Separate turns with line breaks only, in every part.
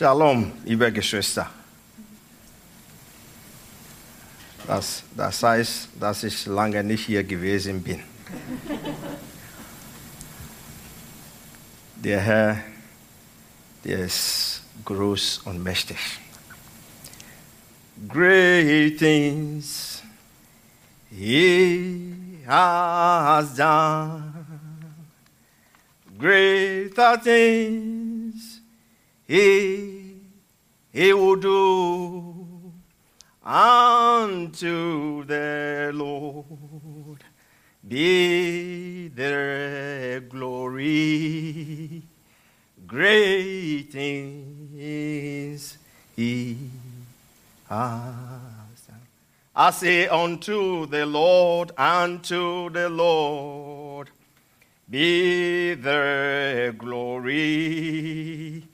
Shalom, liebe Geschwister. Das, das heißt, dass ich lange nicht hier gewesen bin. Der Herr, der ist groß und mächtig. Great things He has done. Greater things He, he will do unto the Lord be their glory, great things he has done. I say unto the Lord, unto the Lord be their glory,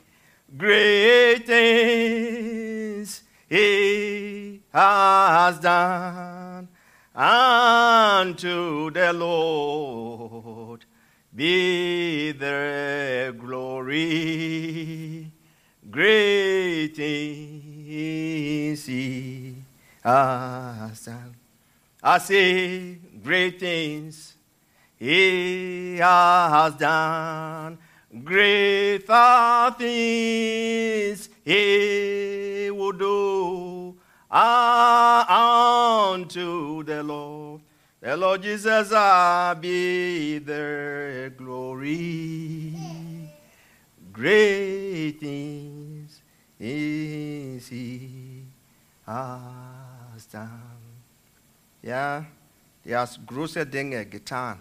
great things he has done unto the Lord be the glory. Great things he has done. I say great things he has done greater things he will do ah, unto the Lord. The Lord Jesus ah, be their glory. Great things is he has done. Ja, er hat große Dinge getan.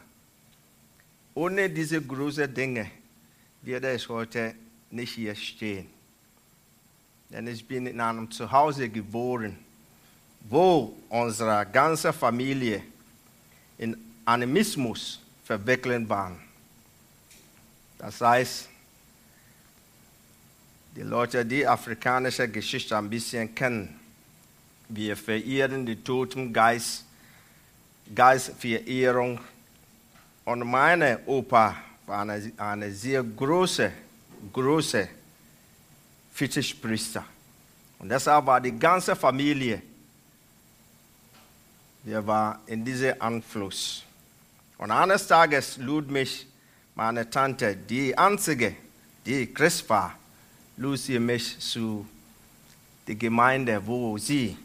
Ohne diese großen Dinge würde ich heute nicht hier stehen. Denn ich bin in einem Zuhause geboren, wo unsere ganze Familie in Animismus verwickelt war. Das heißt, die Leute, die afrikanische Geschichte ein bisschen kennen, wir verehren die toten Geist, Geistverehrung. Und meine Opa war eine, eine sehr große, große Fetischpriester. Und deshalb war die ganze Familie, wir waren in diesem Anfluss. Und eines Tages lud mich meine Tante, die einzige, die Christ war, lud sie mich zu der Gemeinde, wo sie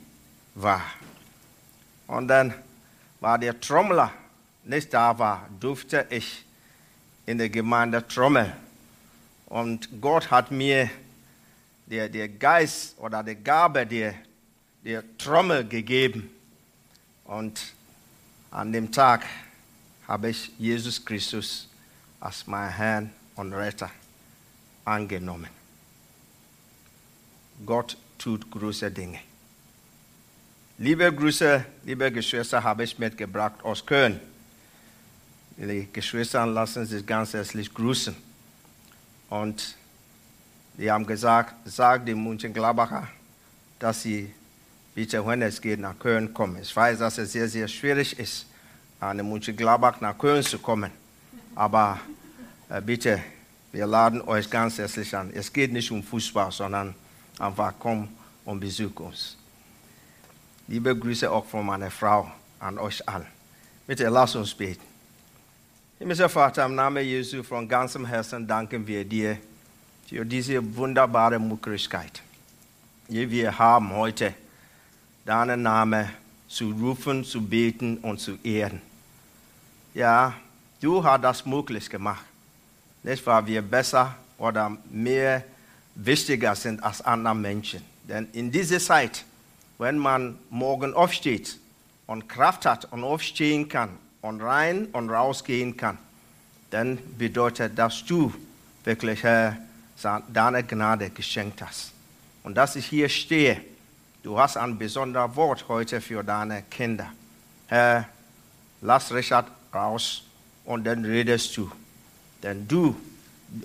war. Und dann war der Trommler nicht da war, durfte ich in der Gemeinde trommeln. Und Gott hat mir der, der Geist oder die Gabe der, der Trommel gegeben. Und an dem Tag habe ich Jesus Christus als mein Herrn und Retter angenommen. Gott tut große Dinge. Liebe Grüße, liebe Geschwister, habe ich mitgebracht aus Köln. Die Geschwister lassen sich ganz herzlich grüßen. Und die haben gesagt, sag dem Mönchengladbacher, dass sie bitte, wenn es geht, nach Köln kommen. Ich weiß, dass es sehr, sehr schwierig ist, an Mönchengladbach nach Köln zu kommen. Aber äh, bitte, wir laden euch ganz herzlich an. Es geht nicht um Fußball, sondern einfach komm und besuch uns. Liebe Grüße auch von meiner Frau an euch alle. Bitte lasst uns beten. Himmlischer Vater, im Namen Jesu von ganzem Herzen danken wir dir für diese wunderbare Möglichkeit, die wir haben heute, deinen Namen zu rufen, zu beten und zu ehren. Ja, du hast das möglich gemacht. Nicht, weil wir besser oder mehr wichtiger sind als andere Menschen. Denn in dieser Zeit, wenn man morgen aufsteht und Kraft hat und aufstehen kann und rein und rausgehen kann, dann bedeutet, dass du wirklich Herr, deine Gnade geschenkt hast. Und dass ich hier stehe, du hast ein besonderes Wort heute für deine Kinder. Herr, lass Richard raus und dann redest du. Denn du,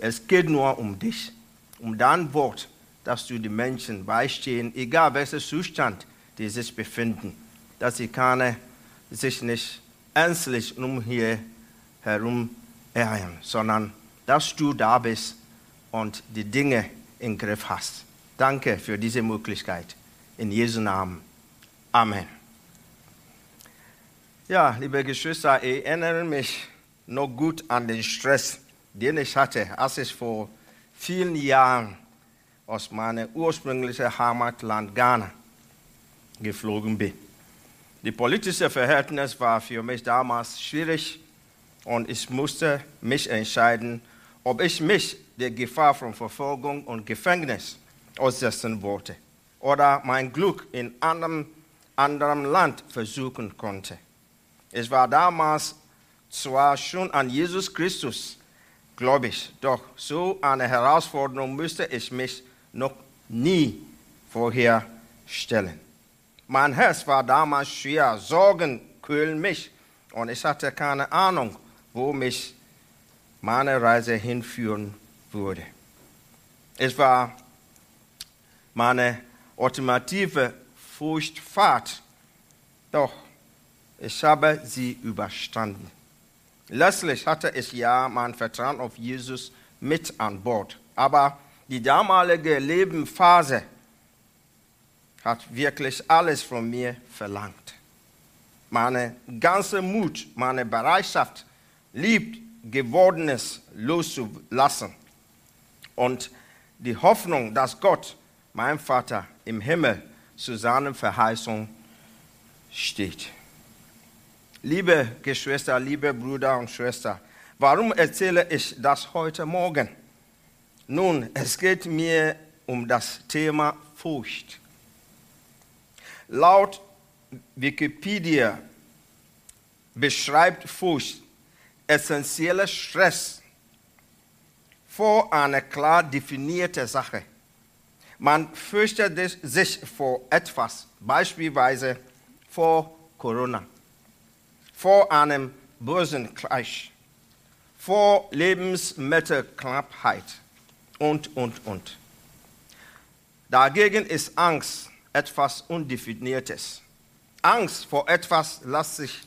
es geht nur um dich, um dein Wort, dass du die Menschen beistehen, egal welcher Zustand die sich befinden, dass sie keine, sich nicht ernstlich um hier herum ärgern, sondern dass du da bist und die Dinge im Griff hast. Danke für diese Möglichkeit. In Jesu Namen. Amen. Ja, liebe Geschwister, ich erinnere mich noch gut an den Stress, den ich hatte, als ich vor vielen Jahren aus meinem ursprünglichen Heimatland Ghana geflogen bin. Die politische Verhältnis war für mich damals schwierig und ich musste mich entscheiden, ob ich mich der Gefahr von Verfolgung und Gefängnis aussetzen wollte oder mein Glück in einem anderen Land versuchen konnte. Ich war damals zwar schon an Jesus Christus gläubig, doch so eine Herausforderung müsste ich mich noch nie vorher stellen. Mein Herz war damals schwer, Sorgen kühlen mich und ich hatte keine Ahnung, wo mich meine Reise hinführen würde. Es war meine ultimative Furchtfahrt, doch ich habe sie überstanden. Letztlich hatte ich ja mein Vertrauen auf Jesus mit an Bord. Aber die damalige Lebensphase hat wirklich alles von mir verlangt. Meine ganze Mut, meine Bereitschaft, lieb gewordenes loszulassen und die Hoffnung, dass Gott, mein Vater im Himmel, zu seiner Verheißung steht. Liebe Geschwister, liebe Brüder und Schwestern, warum erzähle ich das heute Morgen? Nun, es geht mir um das Thema Furcht. Laut Wikipedia beschreibt Furcht essentieller Stress vor einer klar definierten Sache. Man fürchtet sich vor etwas, beispielsweise vor Corona vor einem bösen Clash, vor Lebensmittelknappheit und, und, und. Dagegen ist Angst etwas Undefiniertes. Angst vor etwas lässt sich,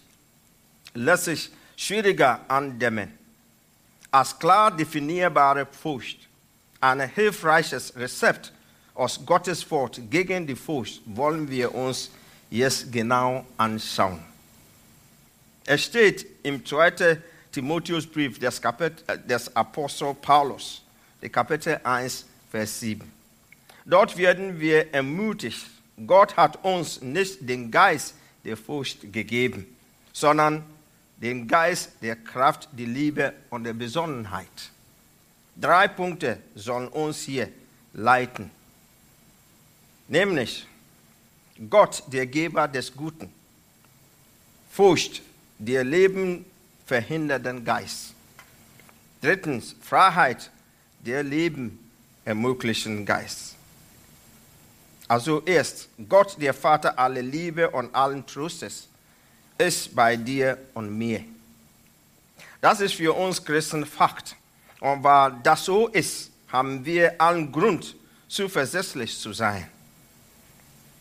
lässt sich schwieriger andämmen als klar definierbare Furcht. Ein hilfreiches Rezept aus Gottes Wort gegen die Furcht wollen wir uns jetzt genau anschauen. Es steht im 2. Timotheusbrief des, äh, des Apostel Paulus, Kapitel 1, Vers 7. Dort werden wir ermutigt, Gott hat uns nicht den Geist der Furcht gegeben, sondern den Geist der Kraft, der Liebe und der Besonnenheit. Drei Punkte sollen uns hier leiten. Nämlich Gott, der Geber des Guten. Furcht, der Leben verhindernden Geist. Drittens, Freiheit, der Leben ermöglichen Geist. Also erst, Gott, der Vater aller Liebe und allen Trostes, ist bei dir und mir. Das ist für uns Christen Fakt. Und weil das so ist, haben wir allen Grund, zuversichtlich zu sein.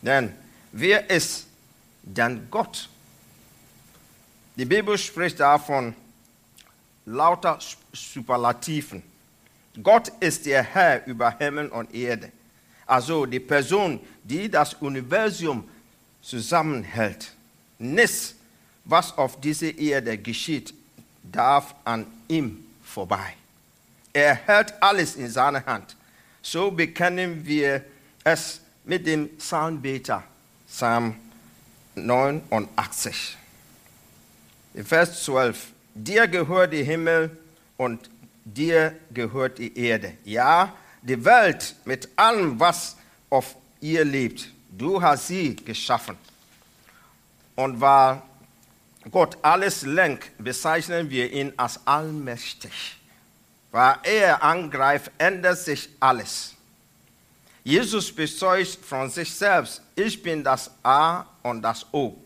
Denn wer ist denn Gott? Die Bibel spricht davon lauter Superlativen. Gott ist der Herr über Himmel und Erde. Also die Person, die das Universum zusammenhält. Nichts, was auf dieser Erde geschieht, darf an ihm vorbei. Er hält alles in seiner Hand. So bekennen wir es mit dem Psalmbeter, Psalm 89. Vers 12. Dir gehört die Himmel und dir gehört die Erde. Ja, die Welt mit allem, was auf ihr lebt. Du hast sie geschaffen. Und weil Gott alles lenkt, bezeichnen wir ihn als allmächtig. Weil er angreift, ändert sich alles. Jesus bezeugt von sich selbst, ich bin das A und das O.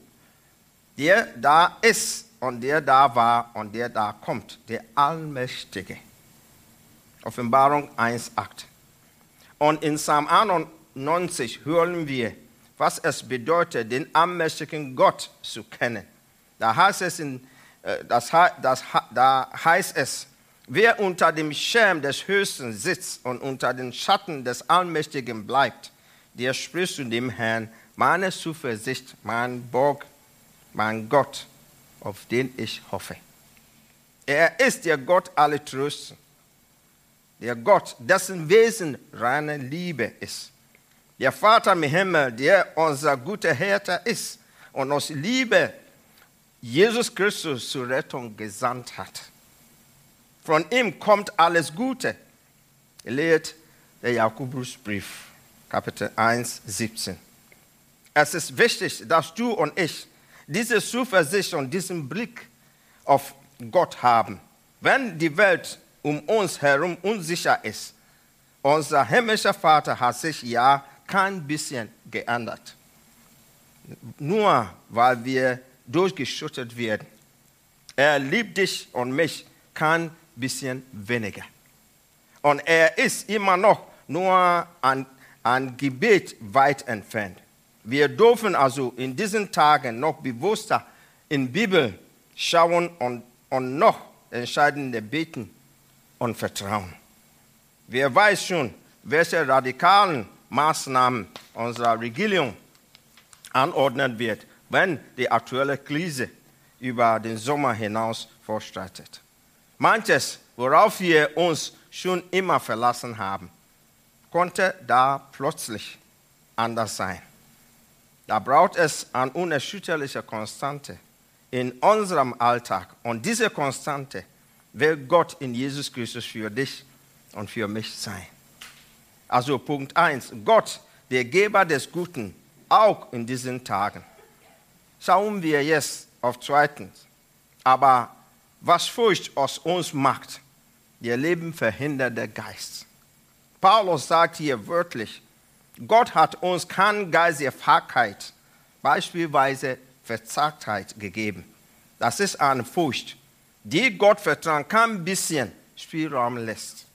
Der da ist und der da war und der da kommt, der Allmächtige. Offenbarung 1,8. Und in Psalm 91 hören wir, was es bedeutet, den allmächtigen Gott zu kennen. Da heißt es, in, äh, das, das, da heißt es Wer unter dem Schirm des Höchsten sitzt und unter den Schatten des Allmächtigen bleibt, der spricht zu dem Herrn, meine Zuversicht, mein Burg, mein Gott, auf den ich hoffe. Er ist der Gott aller Trösten, der Gott, dessen Wesen reine Liebe ist. Der Vater im Himmel, der unser guter Hirte ist und aus Liebe Jesus Christus zur Rettung gesandt hat. Von ihm kommt alles Gute. Lehrt der Jakobusbrief, Kapitel 1, 17. Es ist wichtig, dass du und ich diese Zuversicht und diesen Blick auf Gott haben. Wenn die Welt um uns herum unsicher ist, unser himmlischer Vater hat sich ja kein bisschen geändert. Nur weil wir durchgeschüttet werden. Er liebt dich und mich kein bisschen weniger. Und er ist immer noch nur ein, ein Gebet weit entfernt. Wir dürfen also in diesen Tagen noch bewusster in die Bibel schauen und, und noch entscheidender beten und vertrauen. Wer weiß schon, welche radikalen Maßnahmen unsere Regierung anordnen wird, wenn die aktuelle Krise über den Sommer hinaus fortschreitet. Manches, worauf wir uns schon immer verlassen haben, konnte da plötzlich anders sein. Da braucht es eine unerschütterliche Konstante in unserem Alltag. Und diese Konstante will Gott in Jesus Christus für dich und für mich sein. Also Punkt 1. Gott, der Geber des Guten, auch in diesen Tagen. Schauen wir jetzt auf zweitens. Aber was Furcht aus uns macht, der Leben verhinderte Geist. Paulus sagt hier wörtlich, Gott hat uns keinen Geist der Fahrkeit, beispielsweise Verzagtheit gegeben. Das ist eine Furcht, die Gott vertrauen kein bisschen Spielraum lässt.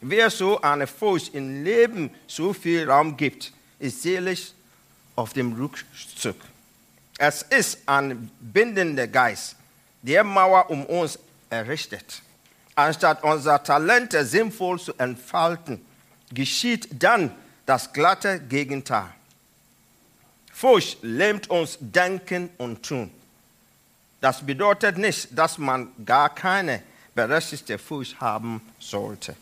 Wer so eine Furcht im Leben so viel Raum gibt, ist seelisch auf dem Rückzug. Es ist ein bindender Geist, der Mauer um uns errichtet. Anstatt unsere Talente sinnvoll zu entfalten, geschieht dann das glatte Gegenteil. Furcht lähmt uns denken und tun. Das bedeutet nicht, dass man gar keine berechtigte Furcht haben sollte.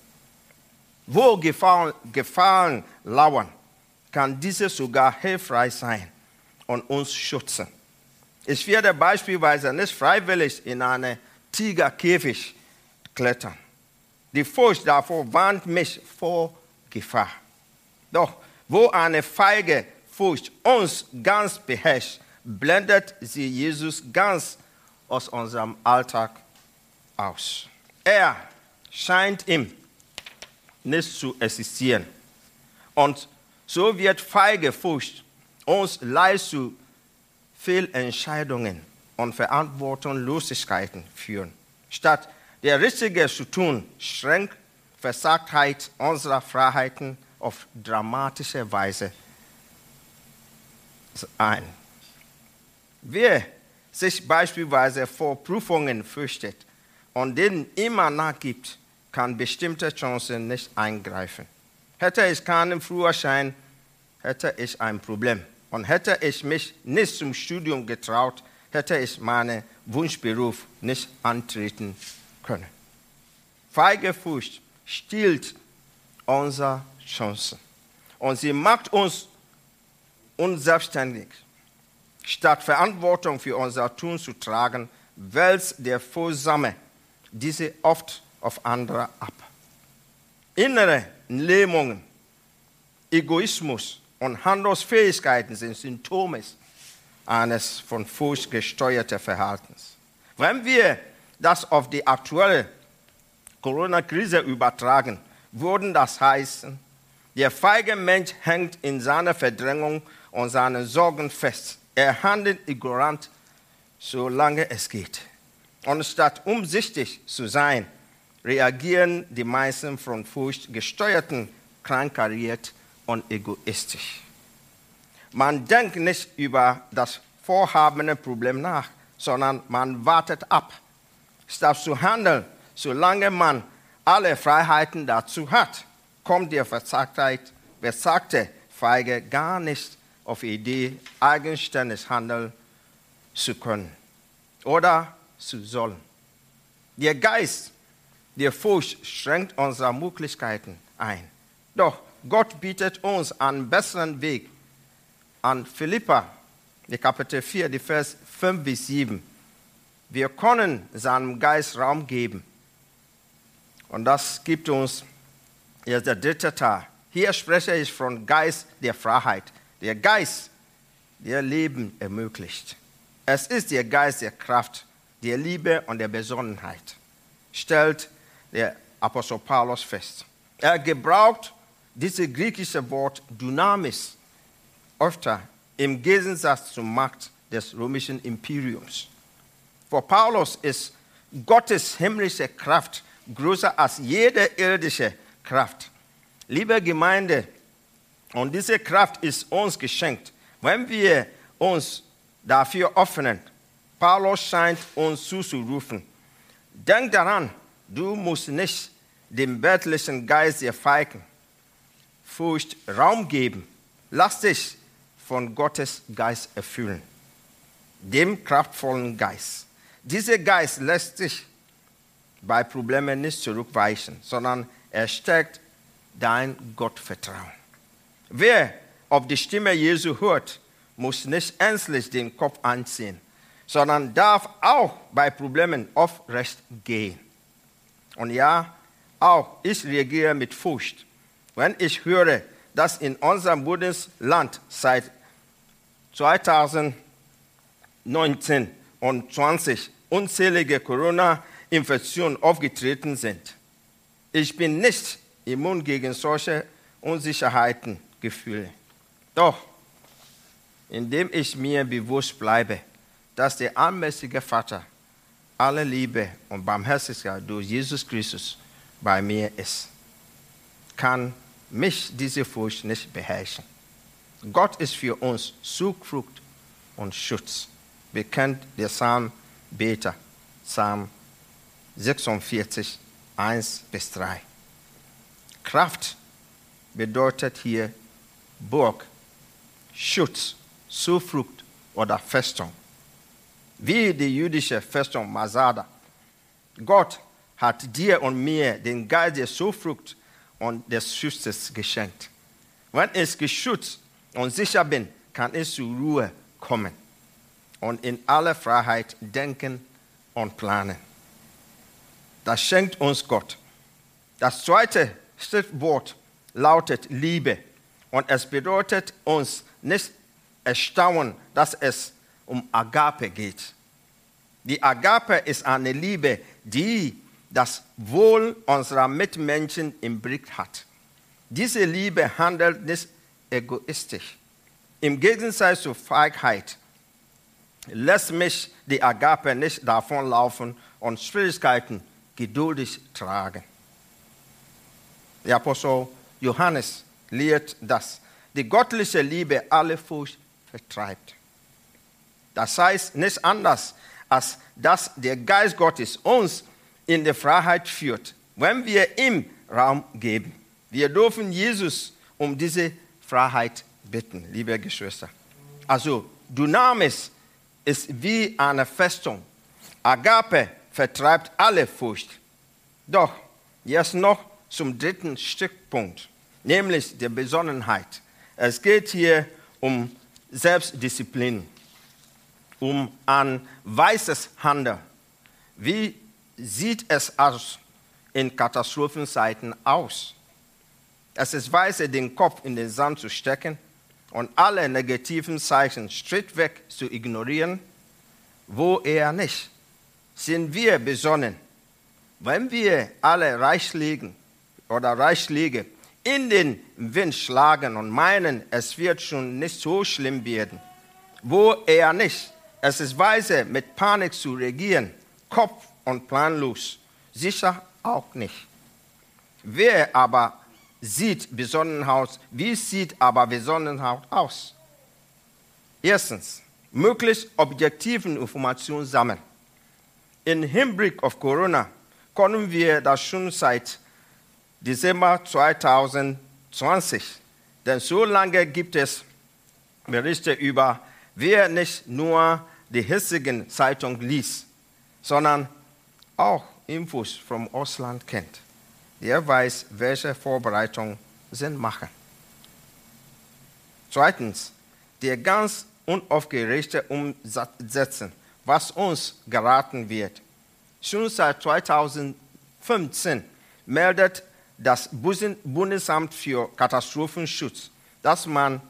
Wo Gefahren, Gefahren lauern, kann diese sogar hilfreich sein und uns schützen. Ich werde beispielsweise nicht freiwillig in einen Tigerkäfig klettern. Die Furcht davor warnt mich vor Gefahr. Doch wo eine feige Furcht uns ganz beherrscht, blendet sie Jesus ganz aus unserem Alltag aus. Er scheint ihm nicht zu existieren. Und so wird feige Furcht uns leicht zu Fehlentscheidungen und Verantwortungslosigkeiten führen. Statt der Richtige zu tun, schränkt Versagtheit unserer Freiheiten auf dramatische Weise ein. Wer sich beispielsweise vor Prüfungen fürchtet und denen immer nachgibt, kann bestimmte Chancen nicht eingreifen. Hätte ich keinen Führerschein, hätte ich ein Problem. Und hätte ich mich nicht zum Studium getraut, hätte ich meinen Wunschberuf nicht antreten können. Feige Furcht stiehlt unsere Chancen. Und sie macht uns unselbstständig. Statt Verantwortung für unser Tun zu tragen, wälzt der Vorsame diese oft auf andere ab. Innere Lähmungen, Egoismus und Handlungsfähigkeiten sind Symptome eines von Furcht gesteuerten Verhaltens. Wenn wir das auf die aktuelle Corona-Krise übertragen, würden das heißen, der feige Mensch hängt in seiner Verdrängung und seinen Sorgen fest. Er handelt ignorant, solange es geht. Und statt umsichtig zu sein, reagieren die meisten von Furcht gesteuerten, kleinkariert und egoistisch. Man denkt nicht über das vorhabene Problem nach, sondern man wartet ab. Statt zu handeln, solange man alle Freiheiten dazu hat, kommt der Verzagtheit, verzagte Feige gar nicht auf die Idee, eigenständig handeln zu können oder zu sollen. Der Geist der Furcht schränkt unsere Möglichkeiten ein. Doch Gott bietet uns einen besseren Weg. An Philippa, Kapitel 4, die Vers 5 bis 7. Wir können seinem Geist Raum geben. Und das gibt uns jetzt der dritte Teil. Hier spreche ich von Geist der Freiheit. Der Geist, der Leben ermöglicht. Es ist der Geist der Kraft, der Liebe und der Besonnenheit, stellt der Apostel Paulus fest. Er gebraucht dieses griechische Wort Dynamis öfter im Gegensatz zur Macht des römischen Imperiums. Für Paulus ist Gottes himmlische Kraft größer als jede irdische Kraft. Liebe Gemeinde, und diese Kraft ist uns geschenkt, wenn wir uns dafür öffnen. Paulus scheint uns zuzurufen. Denk daran, du musst nicht dem weltlichen Geist der Feigen Furcht Raum geben. Lass dich von Gottes Geist erfüllen, dem kraftvollen Geist. Dieser Geist lässt sich bei Problemen nicht zurückweichen, sondern er stärkt dein Gottvertrauen. Wer auf die Stimme Jesu hört, muss nicht ängstlich den Kopf anziehen, sondern darf auch bei Problemen aufrecht gehen. Und ja, auch ich reagiere mit Furcht, wenn ich höre, dass in unserem Bundesland seit 2019 und 20 unzählige Corona-Infektionen aufgetreten sind. Ich bin nicht immun gegen solche Unsicherheiten, Gefühle. Doch, indem ich mir bewusst bleibe, dass der allmächtige Vater alle Liebe und Barmherzigkeit durch Jesus Christus bei mir ist, kann mich diese Furcht nicht beherrschen. Gott ist für uns Zuflucht und Schutz. Bekennt der Psalmbeter, Psalm 46, 1 bis 3. Kraft bedeutet hier Burg, Schutz, Zuflucht oder Festung. Wie die jüdische Festung Masada. Gott hat dir und mir den Geist der Zuflucht und des Schutzes geschenkt. Wenn ich geschützt und sicher bin, kann ich zur Ruhe kommen und in aller Freiheit denken und planen. Das schenkt uns Gott. Das zweite Schriftwort lautet Liebe und es bedeutet uns nicht erstaunen, dass es um Agape geht. Die Agape ist eine Liebe, die das Wohl unserer Mitmenschen im Blick hat. Diese Liebe handelt nicht egoistisch. Im Gegensatz zur Feigheit lässt mich die Agape nicht davonlaufen und Schwierigkeiten geduldig tragen. Der Apostel Johannes lehrt, dass die göttliche Liebe alle Furcht vertreibt. Das heißt nicht anders, als dass der Geist Gottes uns in die Freiheit führt, wenn wir ihm Raum geben. Wir dürfen Jesus um diese Freiheit bitten, liebe Geschwister. Also, Dynamis ist wie eine Festung. Agape vertreibt alle Furcht. Doch, jetzt noch zum dritten Stückpunkt, nämlich der Besonnenheit. Es geht hier um Selbstdisziplin, um ein weißes Handeln. Wie sieht es aus in Katastrophenzeiten aus? Es ist weise, den Kopf in den Sand zu stecken und alle negativen Zeichen schrittweg zu ignorieren, wo er nicht. Sind wir besonnen, wenn wir alle Reichslegen oder Reichsliege in den Wind schlagen und meinen, es wird schon nicht so schlimm werden, wo er nicht. Es ist weise, mit Panik zu regieren, Kopf und planlos, sicher auch nicht. Wer aber sieht Besonnenheit, wie sieht aber Besonnenheit aus? Erstens, möglichst objektiven Informationen sammeln. Im Hinblick auf Corona können wir das schon seit Dezember 2020. Denn so lange gibt es Berichte über, wer nicht nur die hiesigen Zeitung liest, sondern auch Infos vom Ausland kennt. Der weiß, welche Vorbereitungen Sinn machen. Zweitens, der ganz unaufgeregte Umsetzen, was uns geraten wird. Schon seit 2015 meldet das Bundesamt für Katastrophenschutz, dass man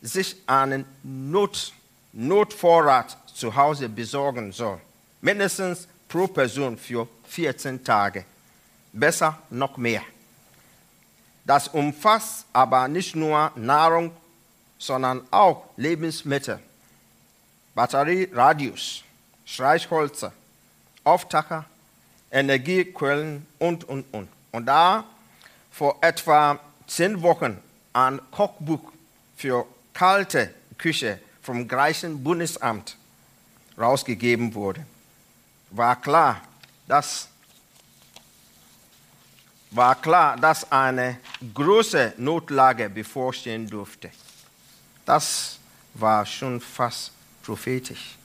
sich einen Not, Notvorrat zu Hause besorgen soll. Mindestens pro Person für 14 Tage. Besser noch mehr. Das umfasst aber nicht nur Nahrung, sondern auch Lebensmittel, Batterieradios, Streichholzer, Auftacker, Energiequellen und, und, und. Und da vor etwa zehn Wochen ein Kochbuch für kalte Küche vom gleichen Bundesamt rausgegeben wurde, war klar, dass war klar, dass eine große Notlage bevorstehen durfte. Das war schon fast prophetisch,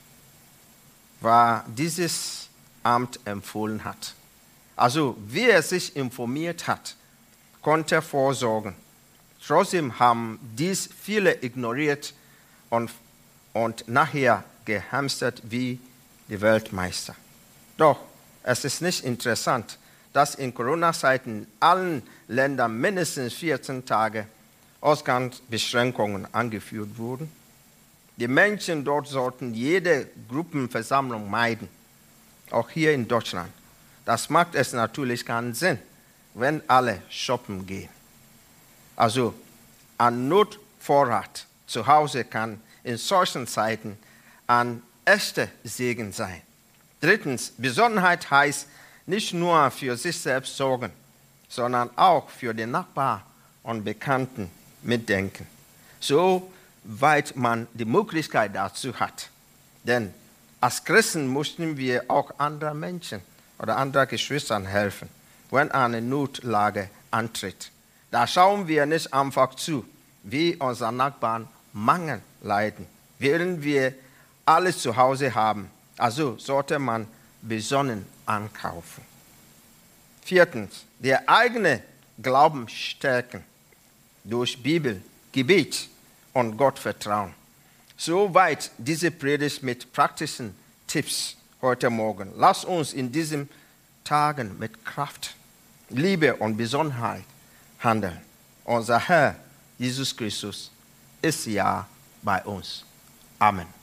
war dieses Amt empfohlen hat. Also wer sich informiert hat, konnte vorsorgen. Trotzdem haben dies viele ignoriert und, und nachher gehamstert wie die Weltmeister. Doch es ist nicht interessant, dass in Corona-Zeiten allen Ländern mindestens 14 Tage Ausgangsbeschränkungen angeführt wurden. Die Menschen dort sollten jede Gruppenversammlung meiden, auch hier in Deutschland. Das macht es natürlich keinen Sinn, wenn alle shoppen gehen. Also ein Notvorrat zu Hause kann in solchen Zeiten ein echter Segen sein. Drittens, Besonnenheit heißt nicht nur für sich selbst sorgen, sondern auch für den Nachbar und Bekannten mitdenken. So weit man die Möglichkeit dazu hat. Denn als Christen mussten wir auch anderen Menschen oder anderen Geschwistern helfen, wenn eine Notlage antritt. Da schauen wir nicht einfach zu, wie unsere Nachbarn Mangel leiden, während wir alles zu Hause haben. Also sollte man besonnen ankaufen. Viertens, der eigene Glauben stärken durch Bibel, Gebet und Gottvertrauen. Soweit diese Predigt mit praktischen Tipps heute Morgen. Lass uns in diesen Tagen mit Kraft, Liebe und Besonnenheit handeln. Unser Herr Jesus Christus ist ja bei uns. Amen.